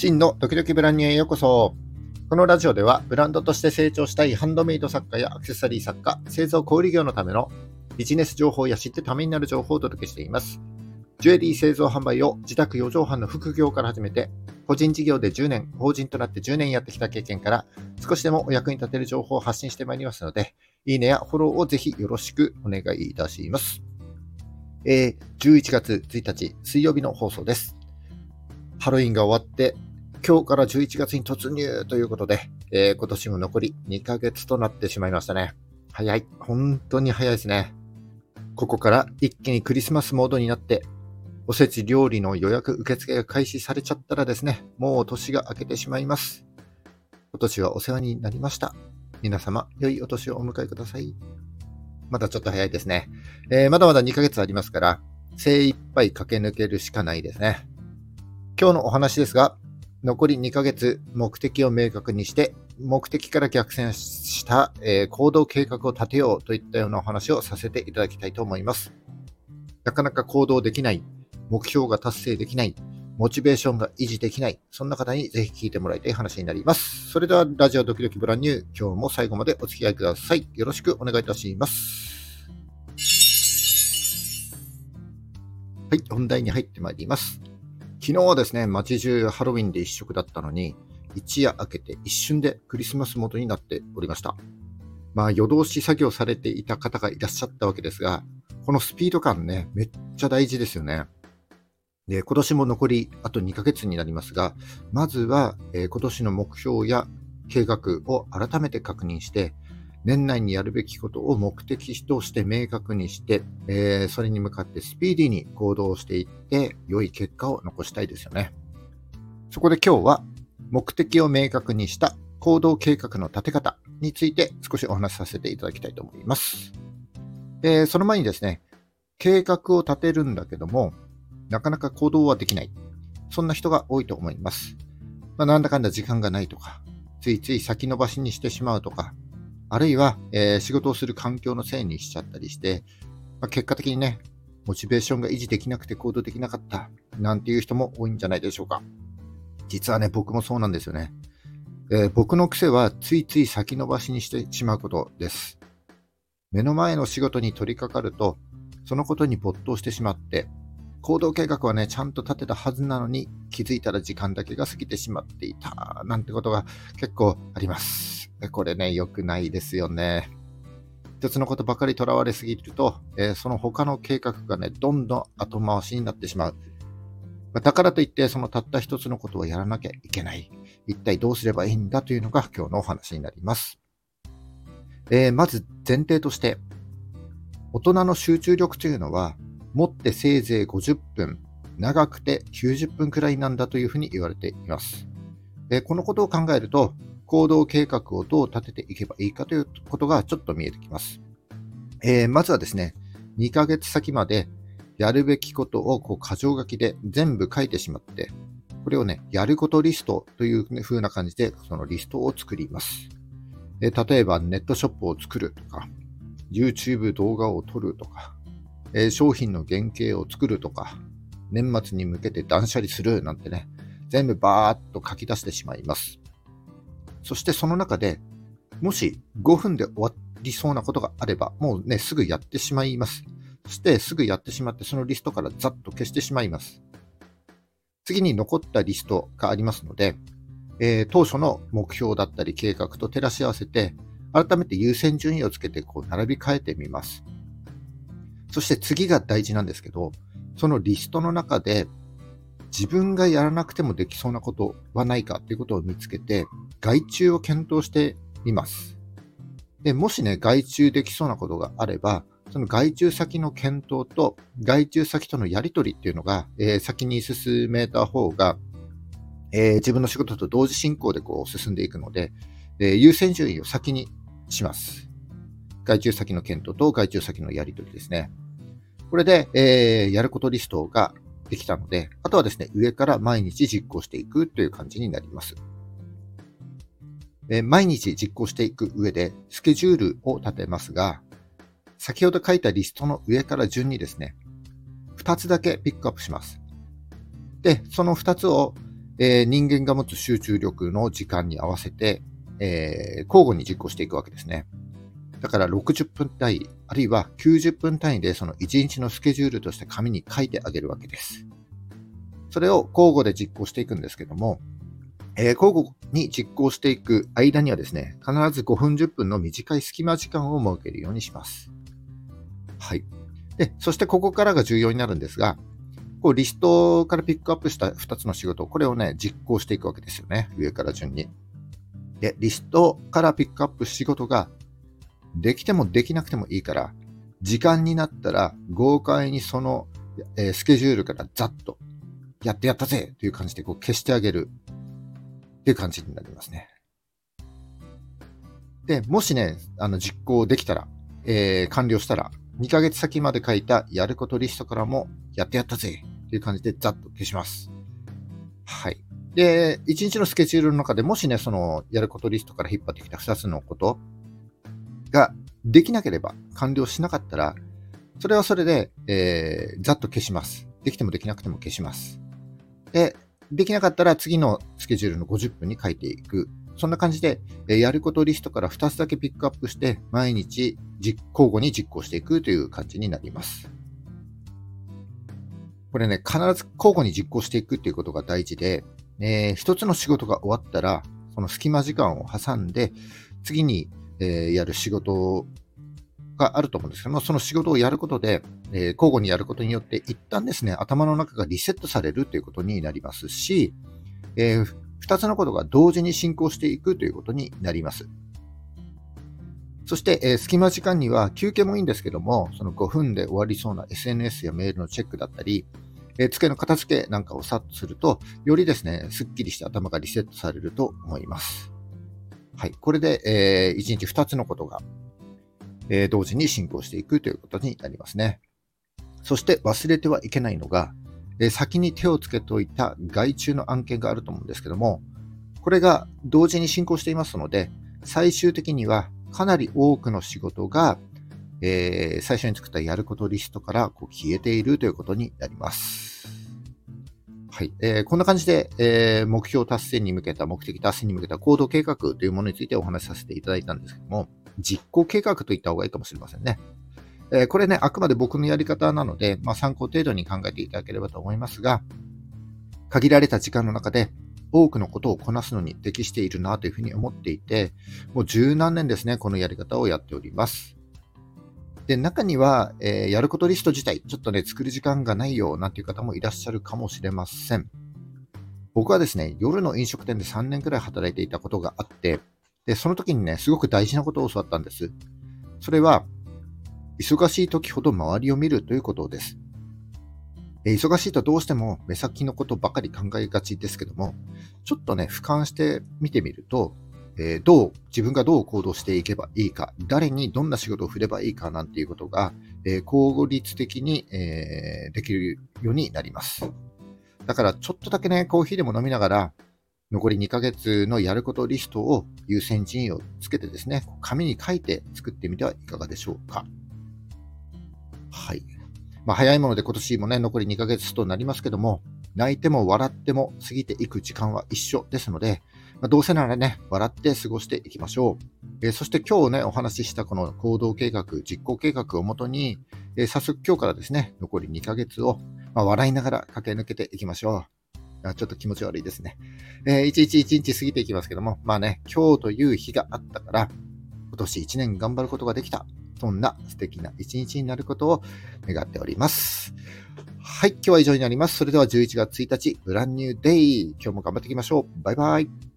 真のドキドキブランニュへようこそ。このラジオではブランドとして成長したいハンドメイド作家やアクセサリー作家、製造小売業のためのビジネス情報や知ってためになる情報をお届けしています。ジュエリー製造販売を自宅4畳半の副業から始めて、個人事業で10年、法人となって10年やってきた経験から、少しでもお役に立てる情報を発信してまいりますので、いいねやフォローをぜひよろしくお願いいたします。えー、11月1日水曜日の放送です。ハロウィンが終わって、今日から11月に突入ということで、えー、今年も残り2ヶ月となってしまいましたね。早い。本当に早いですね。ここから一気にクリスマスモードになって、おせち料理の予約受付が開始されちゃったらですね、もう年が明けてしまいます。今年はお世話になりました。皆様、良いお年をお迎えください。まだちょっと早いですね。えー、まだまだ2ヶ月ありますから、精一杯駆け抜けるしかないですね。今日のお話ですが、残り2ヶ月目的を明確にして、目的から逆転した、えー、行動計画を立てようといったようなお話をさせていただきたいと思います。なかなか行動できない、目標が達成できない、モチベーションが維持できない、そんな方にぜひ聞いてもらいたい話になります。それでは、ラジオドキドキブランニュー、今日も最後までお付き合いください。よろしくお願いいたします。はい、本題に入ってまいります。昨日はですね、街中ハロウィンで一色だったのに、一夜明けて一瞬でクリスマスモードになっておりました。まあ、夜通し作業されていた方がいらっしゃったわけですが、このスピード感ね、めっちゃ大事ですよね。で、今年も残りあと2ヶ月になりますが、まずは、えー、今年の目標や計画を改めて確認して、年内にやるべきことを目的として明確にして、えー、それに向かってスピーディーに行動していって、良い結果を残したいですよね。そこで今日は、目的を明確にした行動計画の立て方について少しお話しさせていただきたいと思います。えー、その前にですね、計画を立てるんだけども、なかなか行動はできない。そんな人が多いと思います。まあ、なんだかんだ時間がないとか、ついつい先延ばしにしてしまうとか、あるいは、えー、仕事をする環境のせいにしちゃったりして、まあ、結果的にね、モチベーションが維持できなくて行動できなかった、なんていう人も多いんじゃないでしょうか。実はね、僕もそうなんですよね。えー、僕の癖はついつい先延ばしにしてしまうことです。目の前の仕事に取り掛かると、そのことに没頭してしまって、行動計画はね、ちゃんと立てたはずなのに、気づいたら時間だけが過ぎてしまっていた、なんてことが結構あります。これね、良くないですよね。一つのことばかりとらわれすぎると、えー、その他の計画がね、どんどん後回しになってしまう。だからといって、そのたった一つのことをやらなきゃいけない。一体どうすればいいんだというのが今日のお話になります。えー、まず前提として、大人の集中力というのは、持ってせいぜい50分、長くて90分くらいなんだというふうに言われています。このことを考えると、行動計画をどう立てていけばいいかということがちょっと見えてきます。えー、まずはですね、2ヶ月先までやるべきことをこう箇条書きで全部書いてしまって、これをね、やることリストという風な感じでそのリストを作ります。例えばネットショップを作るとか、YouTube 動画を撮るとか、えー、商品の原型を作るとか、年末に向けて断捨離するなんてね、全部バーっと書き出してしまいます。そしてその中で、もし5分で終わりそうなことがあれば、もうね、すぐやってしまいます。そしてすぐやってしまって、そのリストからざっと消してしまいます。次に残ったリストがありますので、えー、当初の目標だったり計画と照らし合わせて、改めて優先順位をつけてこう並び替えてみます。そして次が大事なんですけど、そのリストの中で自分がやらなくてもできそうなことはないかということを見つけて、外注を検討してみます。で、もしね、外注できそうなことがあれば、その外注先の検討と外注先とのやり取りっていうのが、えー、先に進めた方が、えー、自分の仕事と同時進行でこう進んでいくので、えー、優先順位を先にします。外注先の検討と外注先のやり取りですね。これで、えー、やることリストができたので、あとはですね、上から毎日実行していくという感じになります。え、毎日実行していく上で、スケジュールを立てますが、先ほど書いたリストの上から順にですね、2つだけピックアップします。で、その2つを、えー、人間が持つ集中力の時間に合わせて、えー、交互に実行していくわけですね。だから60分単位、あるいは90分単位でその1日のスケジュールとして紙に書いてあげるわけです。それを交互で実行していくんですけども、えー、交互に実行していく間にはですね、必ず5分10分の短い隙間時間を設けるようにします。はい。で、そしてここからが重要になるんですが、こうリストからピックアップした2つの仕事、これをね、実行していくわけですよね。上から順に。で、リストからピックアップ仕事ができてもできなくてもいいから、時間になったら豪快にその、えー、スケジュールからざっとやってやったぜという感じでこう消してあげるっていう感じになりますね。で、もしね、あの実行できたら、えー、完了したら、2ヶ月先まで書いたやることリストからもやってやったぜっていう感じでざっと消します。はい。で、1日のスケジュールの中でもしね、そのやることリストから引っ張ってきた2つのことができなければ、完了しなかったら、それはそれで、えー、ざっと消します。できてもできなくても消します。で、できなかったら次のスケジュールの50分に書いていく。そんな感じで、えー、やることリストから2つだけピックアップして、毎日実交互に実行していくという感じになります。これね、必ず交互に実行していくっていうことが大事で、えー、一つの仕事が終わったら、その隙間時間を挟んで、次にえ、やる仕事があると思うんですけども、その仕事をやることで、えー、交互にやることによって、一旦ですね、頭の中がリセットされるということになりますし、えー、2つのことが同時に進行していくということになります。そして、えー、隙間時間には休憩もいいんですけども、その5分で終わりそうな SNS やメールのチェックだったり、え、机の片付けなんかをさっとすると、よりですね、すっきりして頭がリセットされると思います。はい。これで、えー、1日2つのことが、えー、同時に進行していくということになりますね。そして忘れてはいけないのが、えー、先に手をつけておいた外注の案件があると思うんですけども、これが同時に進行していますので、最終的にはかなり多くの仕事が、えー、最初に作ったやることリストからこう消えているということになります。はい。えー、こんな感じで、えー、目標達成に向けた、目的達成に向けた行動計画というものについてお話しさせていただいたんですけども、実行計画と言った方がいいかもしれませんね。えー、これね、あくまで僕のやり方なので、まあ、参考程度に考えていただければと思いますが、限られた時間の中で多くのことをこなすのに適しているなというふうに思っていて、もう十何年ですね、このやり方をやっております。で、中には、えー、やることリスト自体、ちょっとね、作る時間がないよ、なんていう方もいらっしゃるかもしれません。僕はですね、夜の飲食店で3年くらい働いていたことがあって、で、その時にね、すごく大事なことを教わったんです。それは、忙しい時ほど周りを見るということです。え忙しいとどうしても目先のことばかり考えがちですけども、ちょっとね、俯瞰して見てみると、えー、どう、自分がどう行動していけばいいか、誰にどんな仕事を振ればいいかなんていうことが、えー、効率的に、えー、できるようになります。だからちょっとだけね、コーヒーでも飲みながら、残り2ヶ月のやることリストを優先順位をつけてですね、紙に書いて作ってみてはいかがでしょうか。はい。まあ、早いもので今年もね、残り2ヶ月となりますけども、泣いても笑っても過ぎていく時間は一緒ですので、まあ、どうせならね、笑って過ごしていきましょう。えー、そして今日ね、お話ししたこの行動計画、実行計画をもとに、えー、早速今日からですね、残り2ヶ月を、まあ、笑いながら駆け抜けていきましょう。あちょっと気持ち悪いですね。えー、一日一日過ぎていきますけども、まあね、今日という日があったから、今年1年頑張ることができた。そんな素敵な一日になることを願っております。はい、今日は以上になります。それでは11月1日、ブランニューデイ。今日も頑張っていきましょう。バイバイ。